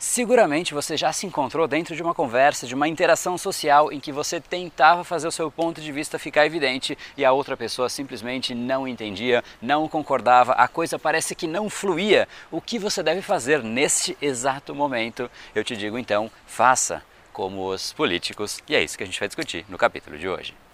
Seguramente você já se encontrou dentro de uma conversa, de uma interação social em que você tentava fazer o seu ponto de vista ficar evidente e a outra pessoa simplesmente não entendia, não concordava, a coisa parece que não fluía. O que você deve fazer neste exato momento? Eu te digo então, faça como os políticos, e é isso que a gente vai discutir no capítulo de hoje.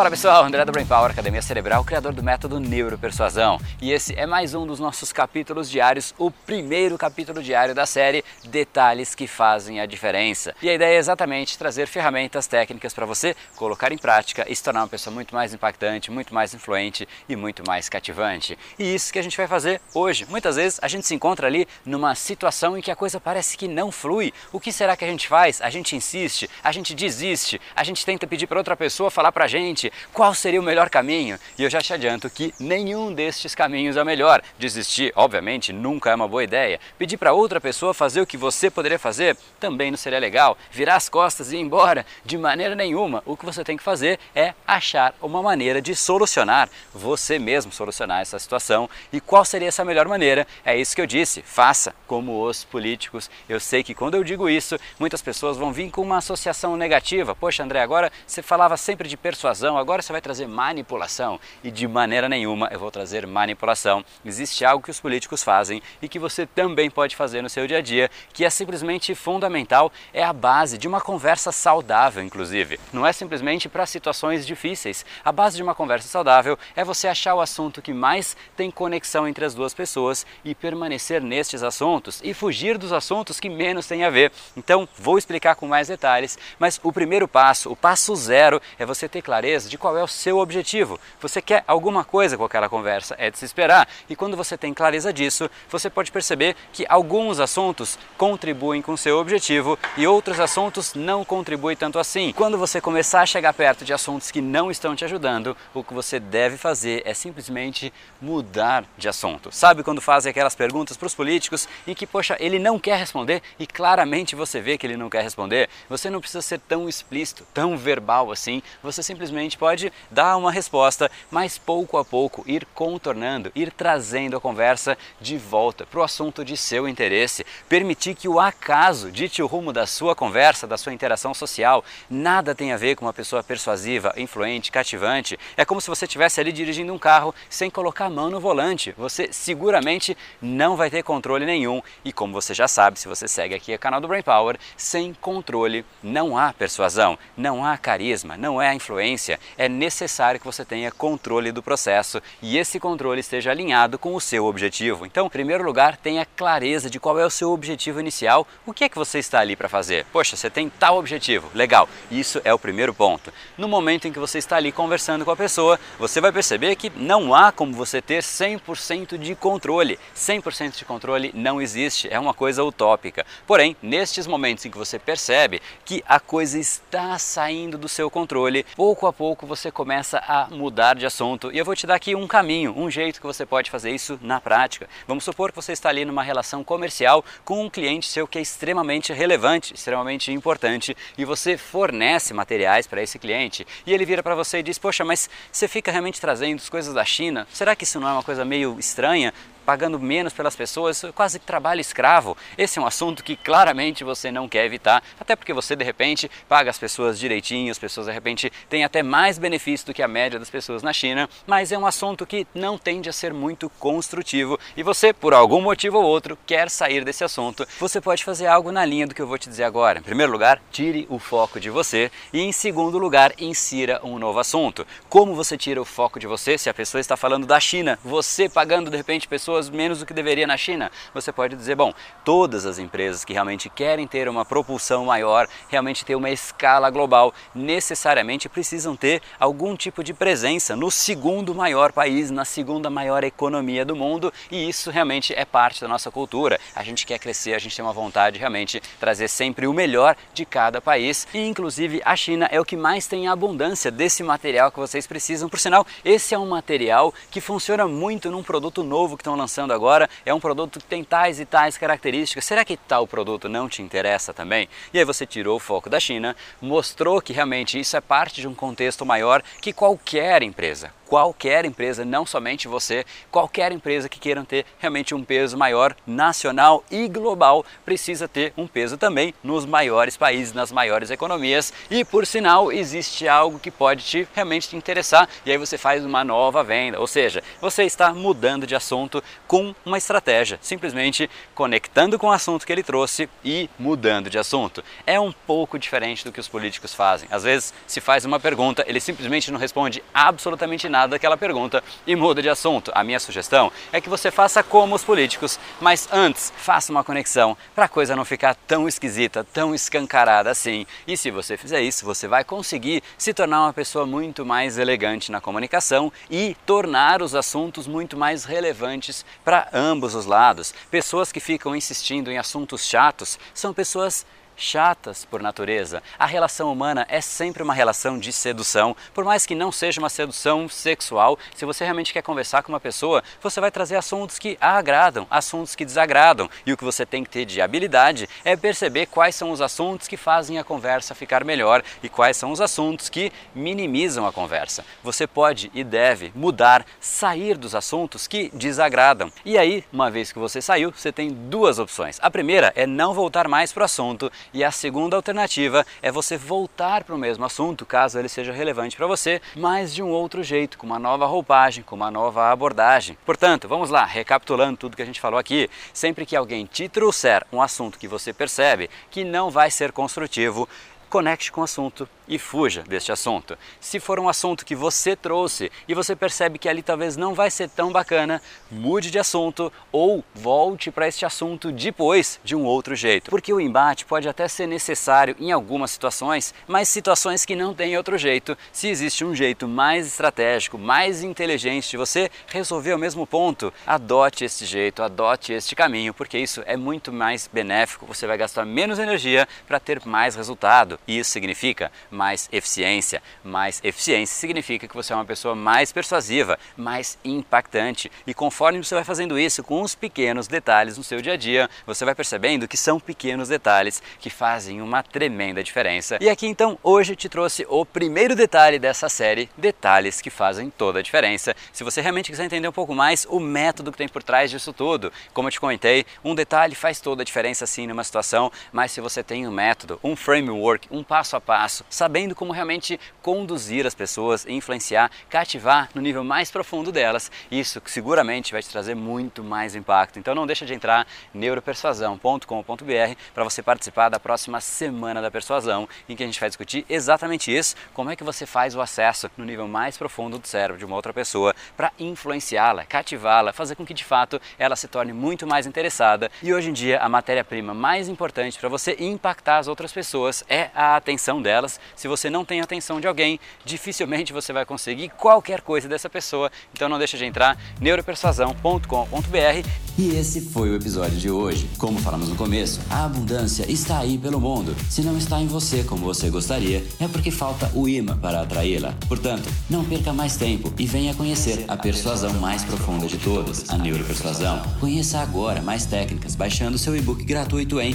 Fala pessoal, André da Brain Power, Academia Cerebral, criador do método Neuropersuasão. E esse é mais um dos nossos capítulos diários, o primeiro capítulo diário da série Detalhes que fazem a diferença. E a ideia é exatamente trazer ferramentas técnicas para você colocar em prática e se tornar uma pessoa muito mais impactante, muito mais influente e muito mais cativante. E isso que a gente vai fazer hoje. Muitas vezes a gente se encontra ali numa situação em que a coisa parece que não flui. O que será que a gente faz? A gente insiste, a gente desiste, a gente tenta pedir para outra pessoa falar para a gente qual seria o melhor caminho. E eu já te adianto que nenhum destes caminhos é o melhor. Desistir, obviamente, nunca é uma boa ideia. Pedir para outra pessoa fazer o que você poderia fazer também não seria legal. Virar as costas e ir embora, de maneira nenhuma. O que você tem que fazer é achar uma maneira de solucionar, você mesmo solucionar essa situação. E qual seria essa melhor maneira? É isso que eu disse, faça como os políticos. Eu sei que quando eu digo isso, muitas pessoas vão vir com uma associação negativa. Poxa, André, agora você falava sempre de persuasão agora você vai trazer manipulação e de maneira nenhuma eu vou trazer manipulação. Existe algo que os políticos fazem e que você também pode fazer no seu dia a dia, que é simplesmente fundamental, é a base de uma conversa saudável, inclusive. Não é simplesmente para situações difíceis. A base de uma conversa saudável é você achar o assunto que mais tem conexão entre as duas pessoas e permanecer nestes assuntos e fugir dos assuntos que menos têm a ver. Então, vou explicar com mais detalhes, mas o primeiro passo, o passo zero, é você ter clareza de qual é o seu objetivo. Você quer alguma coisa com aquela conversa, é de se esperar. E quando você tem clareza disso, você pode perceber que alguns assuntos contribuem com o seu objetivo e outros assuntos não contribuem tanto assim. Quando você começar a chegar perto de assuntos que não estão te ajudando, o que você deve fazer é simplesmente mudar de assunto. Sabe quando fazem aquelas perguntas para os políticos em que, poxa, ele não quer responder e claramente você vê que ele não quer responder? Você não precisa ser tão explícito, tão verbal assim, você simplesmente gente pode dar uma resposta, mas pouco a pouco ir contornando, ir trazendo a conversa de volta para o assunto de seu interesse, permitir que o acaso dite o rumo da sua conversa, da sua interação social. Nada tem a ver com uma pessoa persuasiva, influente, cativante. É como se você estivesse ali dirigindo um carro sem colocar a mão no volante. Você seguramente não vai ter controle nenhum. E como você já sabe, se você segue aqui o canal do Brain Power, sem controle não há persuasão, não há carisma, não é influência, é necessário que você tenha controle do processo e esse controle esteja alinhado com o seu objetivo. Então, em primeiro lugar, tenha clareza de qual é o seu objetivo inicial, o que é que você está ali para fazer. Poxa, você tem tal objetivo, legal, isso é o primeiro ponto. No momento em que você está ali conversando com a pessoa, você vai perceber que não há como você ter 100% de controle. 100% de controle não existe, é uma coisa utópica. Porém, nestes momentos em que você percebe que a coisa está saindo do seu controle, pouco a pouco pouco você começa a mudar de assunto. E eu vou te dar aqui um caminho, um jeito que você pode fazer isso na prática. Vamos supor que você está ali numa relação comercial com um cliente seu que é extremamente relevante, extremamente importante e você fornece materiais para esse cliente e ele vira para você e diz: Poxa, mas você fica realmente trazendo as coisas da China? Será que isso não é uma coisa meio estranha? Pagando menos pelas pessoas, quase que trabalho escravo. Esse é um assunto que claramente você não quer evitar, até porque você de repente paga as pessoas direitinho, as pessoas de repente têm até mais benefício do que a média das pessoas na China, mas é um assunto que não tende a ser muito construtivo e você, por algum motivo ou outro, quer sair desse assunto. Você pode fazer algo na linha do que eu vou te dizer agora. Em primeiro lugar, tire o foco de você e em segundo lugar, insira um novo assunto. Como você tira o foco de você se a pessoa está falando da China, você pagando de repente pessoas pessoas menos do que deveria na China? Você pode dizer, bom, todas as empresas que realmente querem ter uma propulsão maior, realmente ter uma escala global, necessariamente precisam ter algum tipo de presença no segundo maior país, na segunda maior economia do mundo, e isso realmente é parte da nossa cultura. A gente quer crescer, a gente tem uma vontade de realmente trazer sempre o melhor de cada país, e inclusive a China é o que mais tem abundância desse material que vocês precisam. Por sinal, esse é um material que funciona muito num produto novo que estão lançando agora, é um produto que tem tais e tais características. Será que tal produto não te interessa também? E aí você tirou o foco da China, mostrou que realmente isso é parte de um contexto maior que qualquer empresa, qualquer empresa, não somente você, qualquer empresa que queiram ter realmente um peso maior nacional e global precisa ter um peso também nos maiores países, nas maiores economias. E por sinal, existe algo que pode te realmente te interessar e aí você faz uma nova venda, ou seja, você está mudando de assunto com uma estratégia, simplesmente conectando com o assunto que ele trouxe e mudando de assunto. É um pouco diferente do que os políticos fazem. Às vezes se faz uma pergunta, ele simplesmente não responde absolutamente nada daquela pergunta e muda de assunto. A minha sugestão é que você faça como os políticos, mas antes faça uma conexão para a coisa não ficar tão esquisita, tão escancarada assim. E se você fizer isso, você vai conseguir se tornar uma pessoa muito mais elegante na comunicação e tornar os assuntos muito mais relevantes para ambos os lados. Pessoas que ficam insistindo em assuntos chatos são pessoas chatas por natureza. A relação humana é sempre uma relação de sedução, por mais que não seja uma sedução sexual. Se você realmente quer conversar com uma pessoa, você vai trazer assuntos que a agradam, assuntos que desagradam. E o que você tem que ter de habilidade é perceber quais são os assuntos que fazem a conversa ficar melhor e quais são os assuntos que minimizam a conversa. Você pode e deve mudar, sair dos assuntos que desagradam. E aí, uma vez que você saiu, você tem duas opções. A primeira é não voltar mais para o assunto e a segunda alternativa é você voltar para o mesmo assunto, caso ele seja relevante para você, mas de um outro jeito, com uma nova roupagem, com uma nova abordagem. Portanto, vamos lá, recapitulando tudo que a gente falou aqui. Sempre que alguém te trouxer um assunto que você percebe que não vai ser construtivo, conecte com o assunto e fuja deste assunto. Se for um assunto que você trouxe e você percebe que ali talvez não vai ser tão bacana, mude de assunto ou volte para este assunto depois de um outro jeito. Porque o embate pode até ser necessário em algumas situações, mas situações que não tem outro jeito, se existe um jeito mais estratégico, mais inteligente de você resolver o mesmo ponto, adote este jeito, adote este caminho, porque isso é muito mais benéfico, você vai gastar menos energia para ter mais resultado. Isso significa mais eficiência. Mais eficiência significa que você é uma pessoa mais persuasiva, mais impactante. E conforme você vai fazendo isso com os pequenos detalhes no seu dia a dia, você vai percebendo que são pequenos detalhes que fazem uma tremenda diferença. E aqui então, hoje te trouxe o primeiro detalhe dessa série, detalhes que fazem toda a diferença. Se você realmente quiser entender um pouco mais o método que tem por trás disso tudo, como eu te comentei, um detalhe faz toda a diferença sim numa situação, mas se você tem um método, um framework, um passo a passo, sabendo como realmente conduzir as pessoas, influenciar, cativar no nível mais profundo delas, isso seguramente vai te trazer muito mais impacto. Então não deixa de entrar neuropersuasão.com.br para você participar da próxima semana da persuasão, em que a gente vai discutir exatamente isso, como é que você faz o acesso no nível mais profundo do cérebro de uma outra pessoa para influenciá-la, cativá-la, fazer com que de fato ela se torne muito mais interessada. E hoje em dia a matéria-prima mais importante para você impactar as outras pessoas é a atenção delas. Se você não tem a atenção de alguém, dificilmente você vai conseguir qualquer coisa dessa pessoa. Então não deixa de entrar neuropersuasão.com.br. E esse foi o episódio de hoje. Como falamos no começo, a abundância está aí pelo mundo. Se não está em você como você gostaria, é porque falta o imã para atraí-la. Portanto, não perca mais tempo e venha conhecer a persuasão mais profunda de todas, a neuropersuasão. Conheça agora mais técnicas baixando seu e-book gratuito em